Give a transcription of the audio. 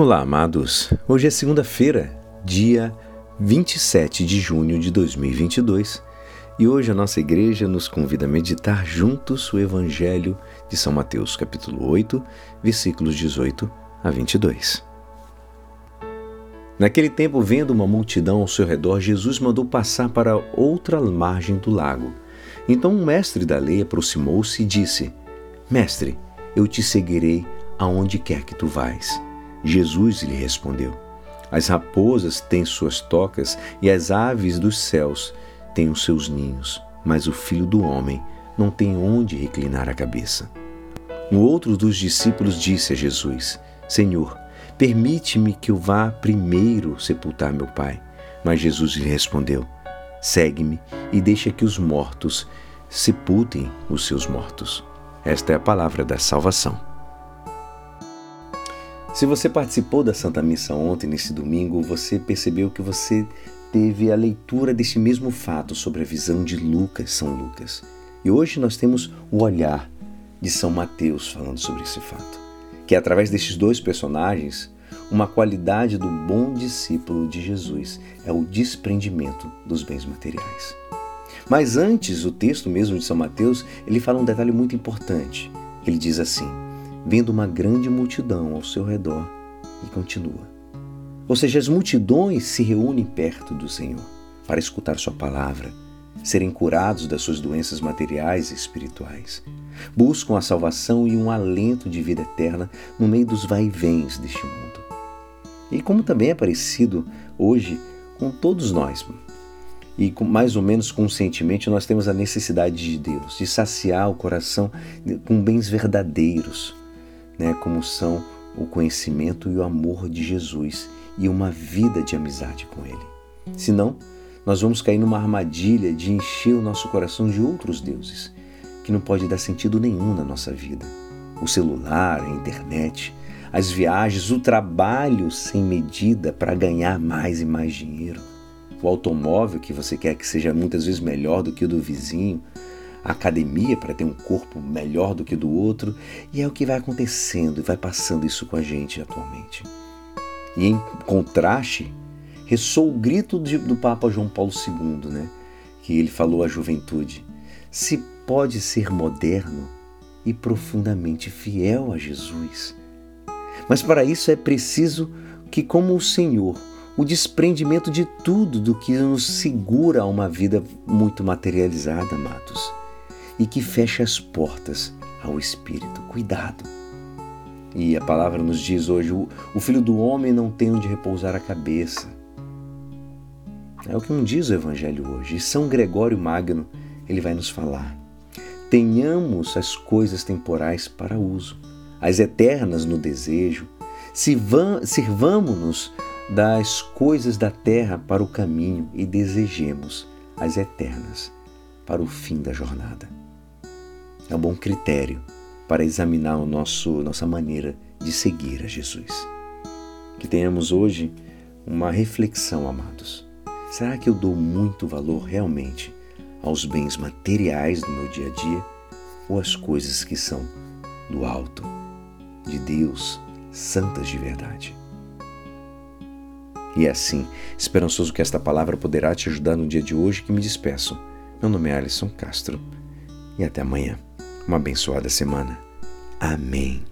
Olá, amados. Hoje é segunda-feira, dia 27 de junho de 2022, e hoje a nossa igreja nos convida a meditar juntos o Evangelho de São Mateus, capítulo 8, versículos 18 a 22. Naquele tempo, vendo uma multidão ao seu redor, Jesus mandou passar para outra margem do lago. Então um mestre da lei aproximou-se e disse: Mestre, eu te seguirei aonde quer que tu vais. Jesus lhe respondeu: As raposas têm suas tocas e as aves dos céus têm os seus ninhos, mas o filho do homem não tem onde reclinar a cabeça. Um outro dos discípulos disse a Jesus: Senhor, permite-me que eu vá primeiro sepultar meu pai. Mas Jesus lhe respondeu: Segue-me e deixa que os mortos sepultem os seus mortos. Esta é a palavra da salvação. Se você participou da Santa Missa ontem, nesse domingo, você percebeu que você teve a leitura desse mesmo fato sobre a visão de Lucas, São Lucas. E hoje nós temos o olhar de São Mateus falando sobre esse fato, que é através destes dois personagens, uma qualidade do bom discípulo de Jesus é o desprendimento dos bens materiais. Mas antes, o texto mesmo de São Mateus, ele fala um detalhe muito importante. Ele diz assim: vendo uma grande multidão ao seu redor, e continua. Ou seja, as multidões se reúnem perto do Senhor para escutar Sua palavra, serem curados das suas doenças materiais e espirituais. Buscam a salvação e um alento de vida eterna no meio dos vai-vens deste mundo. E como também é parecido hoje com todos nós, e mais ou menos conscientemente nós temos a necessidade de Deus, de saciar o coração com bens verdadeiros, né, como são o conhecimento e o amor de Jesus e uma vida de amizade com Ele. Senão, nós vamos cair numa armadilha de encher o nosso coração de outros deuses, que não pode dar sentido nenhum na nossa vida. O celular, a internet, as viagens, o trabalho sem medida para ganhar mais e mais dinheiro, o automóvel que você quer que seja muitas vezes melhor do que o do vizinho, academia para ter um corpo melhor do que do outro, e é o que vai acontecendo e vai passando isso com a gente atualmente. E em contraste, ressoa o grito do Papa João Paulo II, né? que ele falou à juventude: se pode ser moderno e profundamente fiel a Jesus. Mas para isso é preciso que, como o Senhor, o desprendimento de tudo do que nos segura a uma vida muito materializada, amados e que fecha as portas ao espírito. Cuidado! E a palavra nos diz hoje: o, filho do homem não tem onde repousar a cabeça. É o que não diz o Evangelho hoje. E São Gregório Magno ele vai nos falar. Tenhamos as coisas temporais para uso, as eternas no desejo. Sirvamo-nos das coisas da terra para o caminho e desejemos as eternas para o fim da jornada é um bom critério para examinar o nosso nossa maneira de seguir a Jesus. Que tenhamos hoje uma reflexão, amados. Será que eu dou muito valor realmente aos bens materiais do meu dia a dia ou às coisas que são do alto, de Deus, santas de verdade? E é assim, esperançoso que esta palavra poderá te ajudar no dia de hoje que me despeço. Meu nome é Alisson Castro e até amanhã. Uma abençoada semana. Amém.